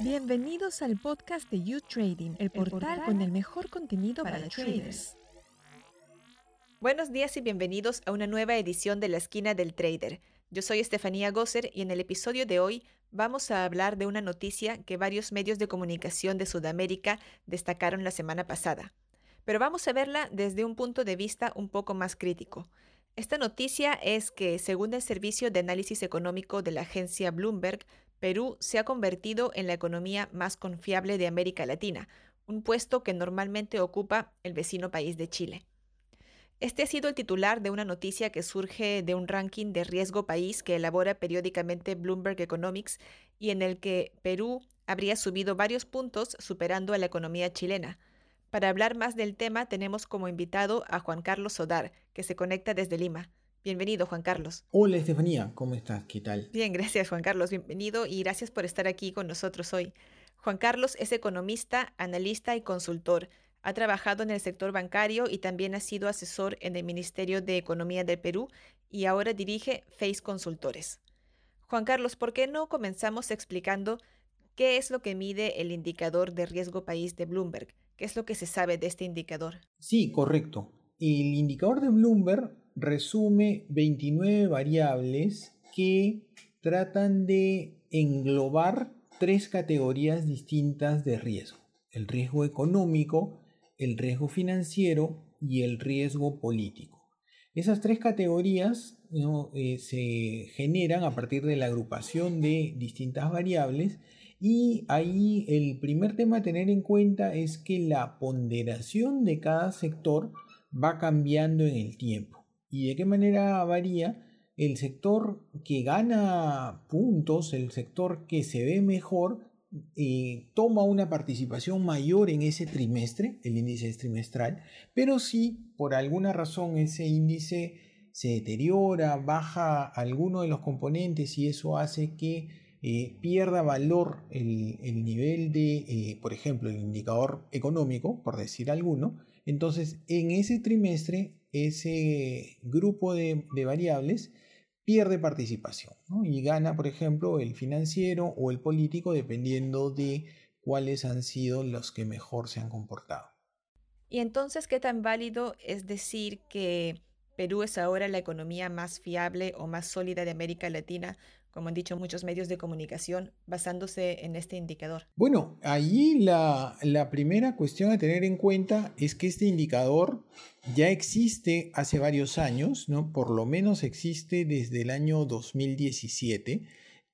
Bienvenidos al podcast de You Trading, el portal con el mejor contenido para, los traders. Buenos días y bienvenidos a una nueva edición de La Esquina del Trader. Yo soy Estefanía Gosser y en el episodio de hoy vamos a hablar de una noticia que varios medios de comunicación de Sudamérica destacaron la semana pasada. Pero vamos a verla desde un punto de vista un poco más crítico. Esta noticia es que, según el Servicio de Análisis Económico de la agencia Bloomberg, Perú se ha convertido en la economía más confiable de América Latina, un puesto que normalmente ocupa el vecino país de Chile. Este ha sido el titular de una noticia que surge de un ranking de riesgo país que elabora periódicamente Bloomberg Economics y en el que Perú habría subido varios puntos superando a la economía chilena. Para hablar más del tema tenemos como invitado a Juan Carlos Sodar, que se conecta desde Lima. Bienvenido, Juan Carlos. Hola, Estefanía, ¿cómo estás? ¿Qué tal? Bien, gracias, Juan Carlos. Bienvenido y gracias por estar aquí con nosotros hoy. Juan Carlos es economista, analista y consultor. Ha trabajado en el sector bancario y también ha sido asesor en el Ministerio de Economía del Perú y ahora dirige Face Consultores. Juan Carlos, ¿por qué no comenzamos explicando qué es lo que mide el indicador de riesgo país de Bloomberg? ¿Qué es lo que se sabe de este indicador? Sí, correcto. El indicador de Bloomberg resume 29 variables que tratan de englobar tres categorías distintas de riesgo. El riesgo económico, el riesgo financiero y el riesgo político. Esas tres categorías eh, se generan a partir de la agrupación de distintas variables y ahí el primer tema a tener en cuenta es que la ponderación de cada sector va cambiando en el tiempo. ¿Y de qué manera varía? El sector que gana puntos, el sector que se ve mejor, eh, toma una participación mayor en ese trimestre, el índice es trimestral, pero si por alguna razón ese índice se deteriora, baja alguno de los componentes y eso hace que eh, pierda valor el, nivel de, eh, por ejemplo, el indicador económico, por decir alguno, entonces en ese trimestre ese grupo de, variables pierde participación y gana, por ejemplo, el financiero o el político dependiendo de cuáles han sido los que mejor se han comportado. Y entonces, ¿qué tan válido es decir que Perú es ahora la economía más fiable o más sólida de América Latina como han dicho muchos medios de comunicación, basándose en este indicador? Bueno, ahí la, primera cuestión a tener en cuenta es que este indicador ya existe hace varios años, ¿no? Por lo menos existe desde el año 2017.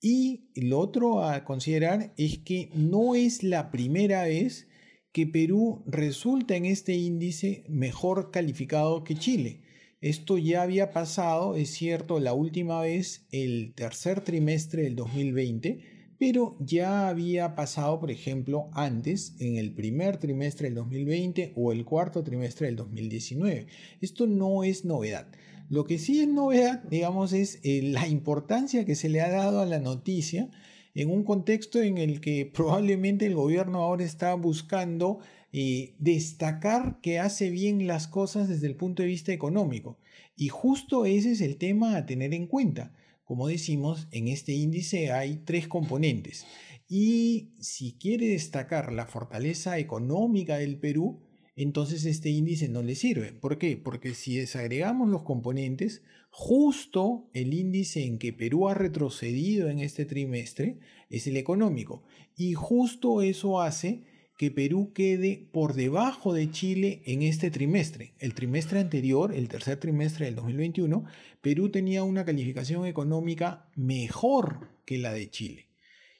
Y lo otro a considerar es que no es la primera vez que Perú resulta en este índice mejor calificado que Chile. Esto ya había pasado, es cierto, la última vez el tercer trimestre del 2020, pero ya había pasado, por ejemplo, antes, en el primer trimestre del 2020 o el cuarto trimestre del 2019. Esto no es novedad. Lo que sí es novedad, digamos, es eh, la importancia que se le ha dado a la noticia en un contexto en el que probablemente el gobierno ahora está buscando eh, destacar que hace bien las cosas desde el punto de vista económico. Y justo ese es el tema a tener en cuenta. Como decimos, en este índice hay tres componentes. Y si quiere destacar la fortaleza económica del Perú, entonces este índice no le sirve. ¿Por qué? Porque si desagregamos los componentes, justo el índice en que Perú ha retrocedido en este trimestre es el económico. Y justo eso hace que Perú quede por debajo de Chile en este trimestre. El trimestre anterior, el tercer trimestre del 2021, Perú tenía una calificación económica mejor que la de Chile.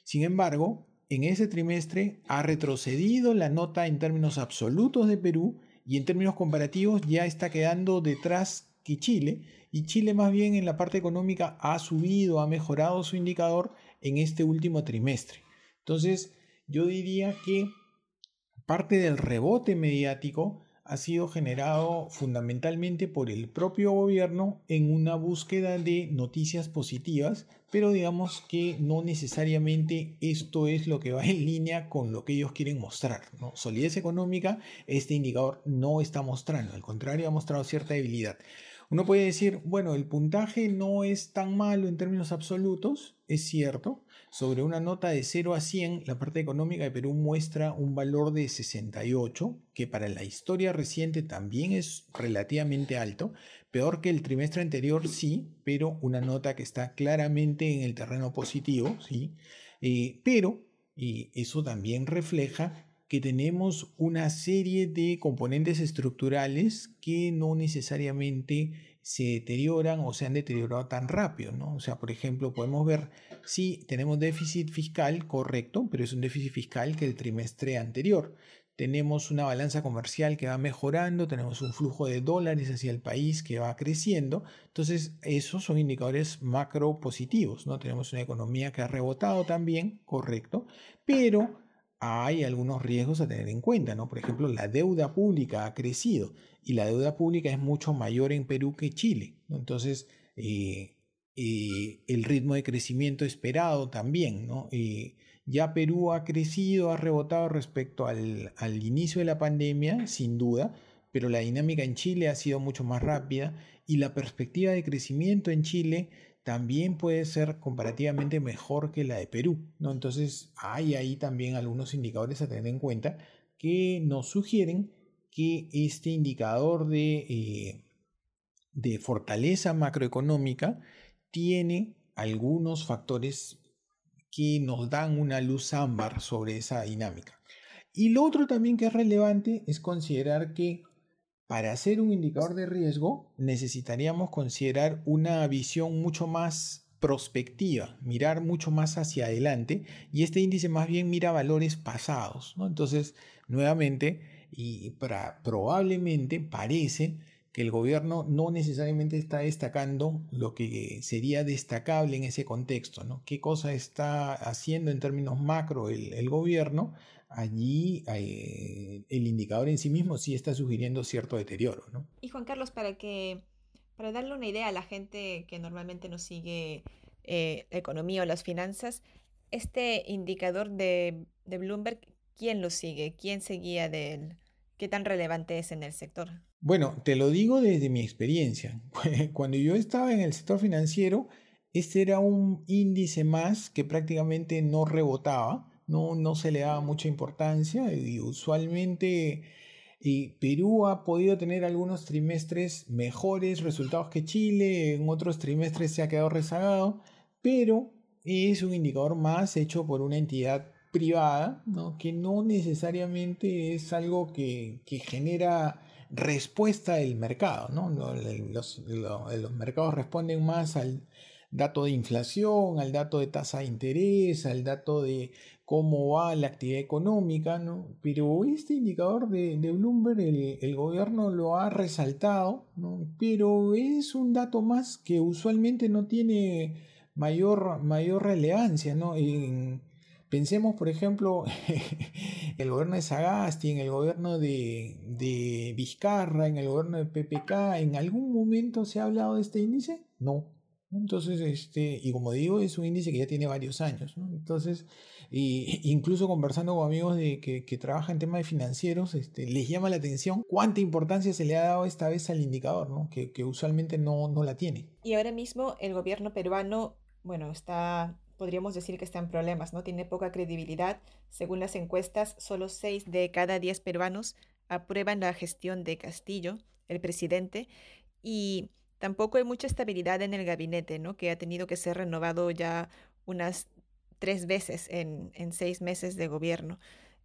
Sin embargo, en ese trimestre ha retrocedido la nota en términos absolutos de Perú y en términos comparativos ya está quedando detrás que Chile y Chile más bien en la parte económica ha subido, ha mejorado su indicador en este último trimestre. Entonces, yo diría que Parte del rebote mediático ha sido generado fundamentalmente por el propio gobierno en una búsqueda de noticias positivas, pero digamos que no necesariamente esto es lo que va en línea con lo que ellos quieren mostrar. Solidez económica, este indicador no está mostrando, al contrario, ha mostrado cierta debilidad. Uno puede decir, bueno, el puntaje no es tan malo en términos absolutos, es cierto, sobre una nota de 0 a 100, la parte económica de Perú muestra un valor de 68, que para la historia reciente también es relativamente alto, peor que el trimestre anterior, sí, pero una nota que está claramente en el terreno positivo, sí, eh, pero y eso también refleja que tenemos una serie de componentes estructurales que no necesariamente se deterioran o se han deteriorado tan rápido, ¿no? O sea, por ejemplo, podemos ver si tenemos déficit fiscal, correcto, pero es un déficit fiscal que el trimestre anterior. Tenemos una balanza comercial que va mejorando, tenemos un flujo de dólares hacia el país que va creciendo. Entonces, esos son indicadores macro positivos, ¿no? Tenemos una economía que ha rebotado también, correcto, pero hay algunos riesgos a tener en cuenta, ¿no? Por ejemplo, la deuda pública ha crecido y la deuda pública es mucho mayor en Perú que Chile. Entonces, eh, eh, el ritmo de crecimiento esperado también, ¿no? Eh, ya Perú ha crecido, ha rebotado respecto al, al, inicio de la pandemia, sin duda, pero la dinámica en Chile ha sido mucho más rápida y la perspectiva de crecimiento en Chile también puede ser comparativamente mejor que la de Perú, ¿no? Entonces hay ahí también algunos indicadores a tener en cuenta que nos sugieren que este indicador de, eh, de fortaleza macroeconómica tiene algunos factores que nos dan una luz ámbar sobre esa dinámica. Y lo otro también que es relevante es considerar que para hacer un indicador de riesgo necesitaríamos considerar una visión mucho más prospectiva, mirar mucho más hacia adelante y este índice más bien mira valores pasados. Entonces, nuevamente, y para, probablemente parece que el gobierno no necesariamente está destacando lo que sería destacable en ese contexto, ¿no? ¿Qué cosa está haciendo en términos macro el gobierno? Allí eh, el indicador en sí mismo sí está sugiriendo cierto deterioro, ¿no? Y Juan Carlos, para que para darle una idea a la gente que normalmente no sigue eh, la economía o las finanzas, este indicador de, de Bloomberg, ¿quién lo sigue? ¿Quién seguía de él? ¿Qué tan relevante es en el sector? Bueno, te lo digo desde mi experiencia. Cuando yo estaba en el sector financiero, este era un índice más que prácticamente no rebotaba, no, no se le daba mucha importancia y usualmente y Perú ha podido tener algunos trimestres mejores resultados que Chile, en otros trimestres se ha quedado rezagado, pero es un indicador más hecho por una entidad privada, que no necesariamente es algo que, que genera respuesta del mercado. ¿no? Los, los, mercados responden más al dato de inflación, al dato de tasa de interés, al dato de cómo va la actividad económica, ¿no? pero este indicador de, de Bloomberg el, el, gobierno lo ha resaltado, ¿no? pero es un dato más que usualmente no tiene mayor, mayor relevancia. ¿no? En, Pensemos, por ejemplo, el gobierno de Sagasti, en el gobierno de, de, Vizcarra, en el gobierno de PPK, ¿en algún momento se ha hablado de este índice? No. Entonces, este, y como digo, es un índice que ya tiene varios años. ¿no? Entonces, y, incluso conversando con amigos de, que, que trabajan en temas de financieros, este, les llama la atención cuánta importancia se le ha dado esta vez al indicador, ¿no? que, que usualmente no, no la tiene. Y ahora mismo el gobierno peruano, bueno, está podríamos decir que está en problemas, ¿no? Tiene poca credibilidad. Según las encuestas, solo 6 de cada 10 peruanos aprueban la gestión de Castillo, el presidente, y tampoco hay mucha estabilidad en el gabinete, ¿no? Que ha tenido que ser renovado ya unas tres veces en, seis meses de gobierno.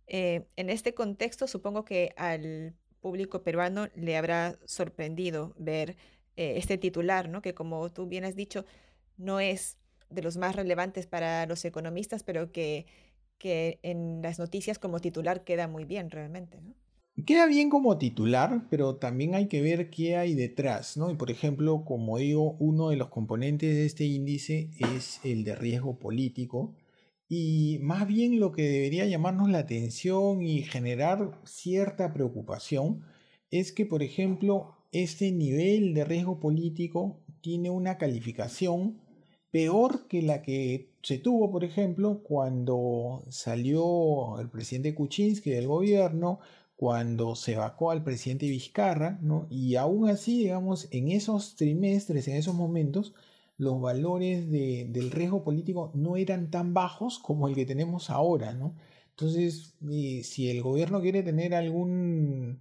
Eh, en este contexto, supongo que al público peruano le habrá sorprendido ver eh, este titular, ¿no? Que como tú bien has dicho, no es de los más relevantes para los economistas, pero que, que en las noticias como titular queda muy bien realmente, ¿no? Queda bien como titular, pero también hay que ver qué hay detrás, ¿no? Y por ejemplo, como digo, uno de los componentes de este índice es el de riesgo político. Y más bien lo que debería llamarnos la atención y generar cierta preocupación es que, por ejemplo, este nivel de riesgo político tiene una calificación peor que la que se tuvo, por ejemplo, cuando salió el presidente Kuczynski del gobierno, cuando se vacó al presidente Vizcarra, ¿no? y aún así, digamos, en esos trimestres, en esos momentos, los valores del riesgo político no eran tan bajos como el que tenemos ahora, ¿no? Entonces, eh, si el gobierno quiere tener algún,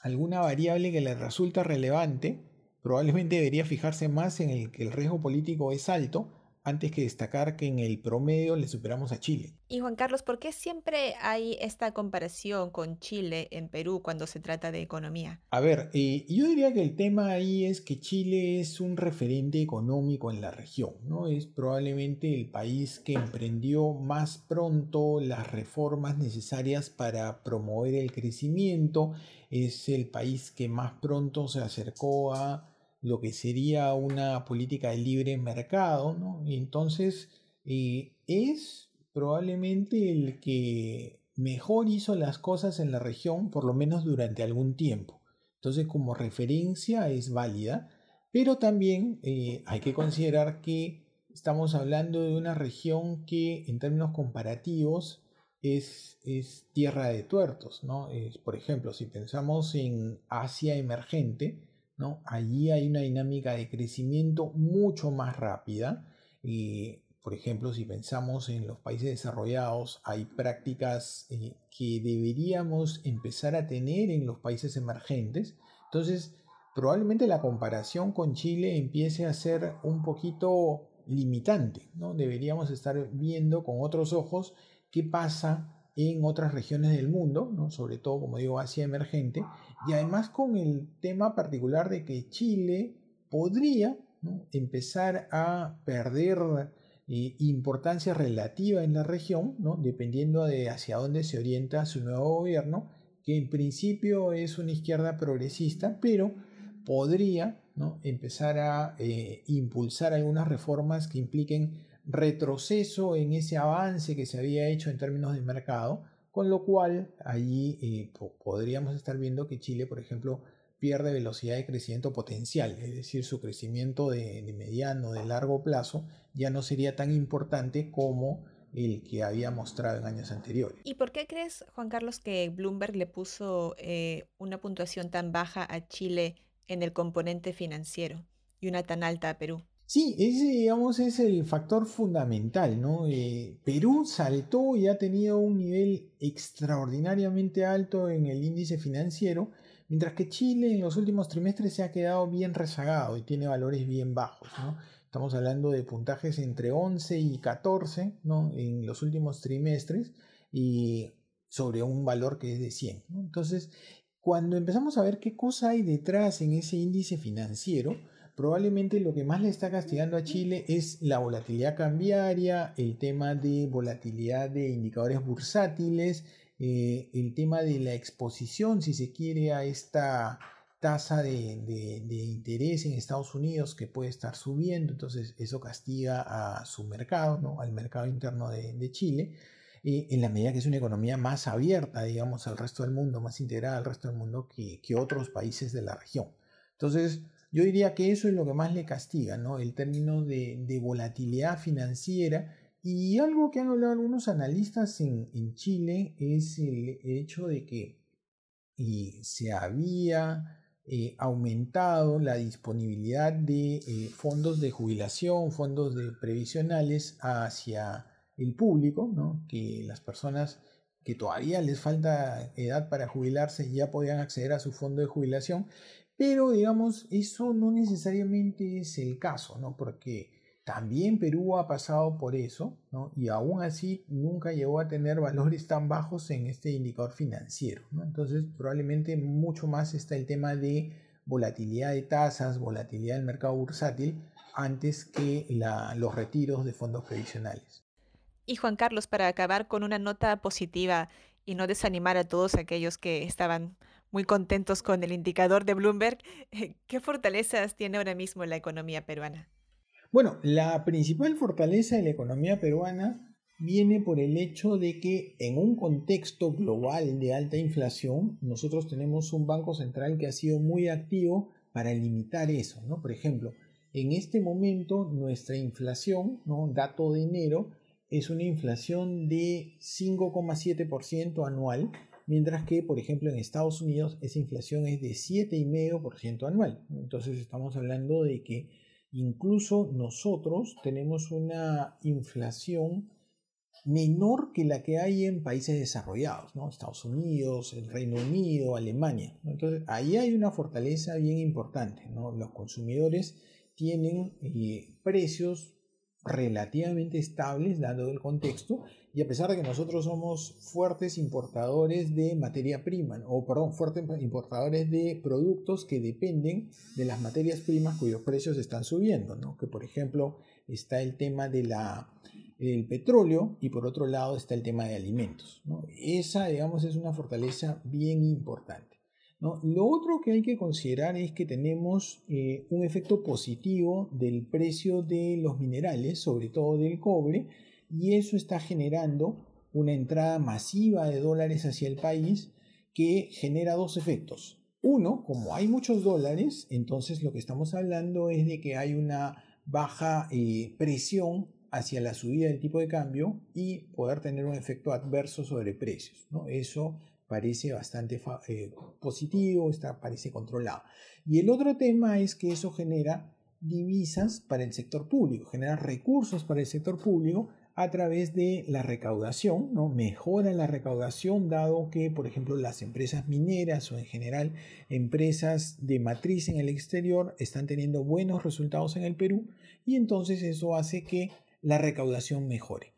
alguna variable que le resulta relevante, probablemente debería fijarse más en el que el riesgo político es alto antes que destacar que en el promedio le superamos a Chile. Y Juan Carlos, ¿por qué siempre hay esta comparación con Chile en Perú cuando se trata de economía? A ver, eh, yo diría que el tema ahí es que Chile es un referente económico en la región, ¿no? Es probablemente el país que emprendió más pronto las reformas necesarias para promover el crecimiento, es el país que más pronto se acercó a lo que sería una política de libre mercado, ¿no? Entonces eh, es probablemente el que mejor hizo las cosas en la región, por lo menos durante algún tiempo. Entonces, como referencia es válida, pero también eh, hay que considerar que estamos hablando de una región que en términos comparativos es, es tierra de tuertos, ¿no? Es, por ejemplo, si pensamos en Asia emergente, Allí hay una dinámica de crecimiento mucho más rápida. y por ejemplo, si pensamos en los países desarrollados, hay prácticas eh, que deberíamos empezar a tener en los países emergentes. Entonces, probablemente la comparación con Chile empiece a ser un poquito limitante. ¿no? Deberíamos estar viendo con otros ojos qué pasa en otras regiones del mundo, ¿no? sobre todo, como digo, Asia emergente, y además con el tema particular de que Chile podría empezar a perder eh, importancia relativa en la región, ¿no? dependiendo de hacia dónde se orienta su nuevo gobierno, que en principio es una izquierda progresista, pero podría ¿no? empezar a eh, impulsar algunas reformas que impliquen retroceso en ese avance que se había hecho en términos de mercado, con lo cual allí eh, podríamos estar viendo que Chile, por ejemplo, pierde velocidad de crecimiento potencial, es decir, su crecimiento de, mediano, de largo plazo, ya no sería tan importante como el que había mostrado en años anteriores. ¿Y por qué crees, Juan Carlos, que Bloomberg le puso eh, una puntuación tan baja a Chile en el componente financiero y una tan alta a Perú? Sí, ese digamos es el factor fundamental, ¿no? Eh, Perú saltó y ha tenido un nivel extraordinariamente alto en el índice financiero, mientras que Chile en los últimos trimestres se ha quedado bien rezagado y tiene valores bien bajos, ¿no? Estamos hablando de puntajes entre 11 y 14, ¿no? En los últimos trimestres y sobre un valor que es de 100, Entonces, cuando empezamos a ver qué cosa hay detrás en ese índice financiero, probablemente lo que más le está castigando a Chile es la volatilidad cambiaria, el tema de volatilidad de indicadores bursátiles, eh, el tema de la exposición, si se quiere, a esta tasa de, interés en Estados Unidos que puede estar subiendo, entonces eso castiga a su mercado, ¿no? al mercado interno de, Chile, eh, en la medida que es una economía más abierta, digamos, al resto del mundo, más integrada al resto del mundo que, que otros países de la región. Entonces, yo diría que eso es lo que más le castiga, ¿no? El término de, volatilidad financiera. Y algo que han hablado algunos analistas en, Chile es el hecho de que se había eh, aumentado la disponibilidad de eh, fondos de jubilación, fondos de previsionales hacia el público, ¿no? que las personas que todavía les falta edad para jubilarse ya podían acceder a su fondo de jubilación pero, digamos, eso no necesariamente es el caso, ¿no? Porque también Perú ha pasado por eso, ¿no? Y aún así nunca llegó a tener valores tan bajos en este indicador financiero, ¿no? Entonces, probablemente mucho más está el tema de volatilidad de tasas, volatilidad del mercado bursátil, antes que los retiros de fondos previsionales. Y Juan Carlos, para acabar con una nota positiva y no desanimar a todos aquellos que estaban muy contentos con el indicador de Bloomberg. ¿Qué fortalezas tiene ahora mismo la economía peruana? Bueno, la principal fortaleza de la economía peruana viene por el hecho de que en un contexto global de alta inflación, nosotros tenemos un banco central que ha sido muy activo para limitar eso, ¿no? Por ejemplo, en este momento nuestra inflación, ¿no? dato de enero, es una inflación de 5,7% anual, mientras que, por ejemplo, en Estados Unidos esa inflación es de 7,5% anual. Entonces estamos hablando de que Incluso nosotros tenemos una inflación menor que la que hay en países desarrollados, ¿no? Estados Unidos, el Reino Unido, Alemania. Entonces, ahí hay una fortaleza bien importante. Los consumidores tienen eh, precios relativamente estables, dado el contexto, y a pesar de que nosotros somos fuertes importadores de materia prima, o perdón, fuertes importadores de productos que dependen de las materias primas cuyos precios están subiendo, ¿no? que por ejemplo está el tema de la el petróleo y por otro lado está el tema de alimentos. ¿no? Esa, digamos, es una fortaleza bien importante. Lo otro que hay que considerar es que tenemos eh, un efecto positivo del precio de los minerales, sobre todo del cobre, y eso está generando una entrada masiva de dólares hacia el país que genera dos efectos. Uno, como hay muchos dólares, entonces lo que estamos hablando es de que hay una baja eh, presión hacia la subida del tipo de cambio y poder tener un efecto adverso sobre precios. ¿no? Eso parece bastante eh, positivo, está, parece controlado. Y el otro tema es que eso genera divisas para el sector público, genera recursos para el sector público a través de la recaudación, ¿no? mejora la recaudación dado que, por ejemplo, las empresas mineras o en general empresas de matriz en el exterior están teniendo buenos resultados en el Perú y entonces eso hace que la recaudación mejore.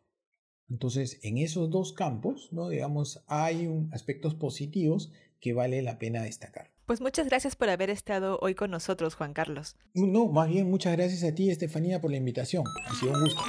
Entonces, en esos dos campos, ¿no? digamos, hay aspectos positivos que vale la pena destacar. Pues muchas gracias por haber estado hoy con nosotros, Juan Carlos. No, más bien muchas gracias a ti, Estefanía, por la invitación. Ha sido un gusto.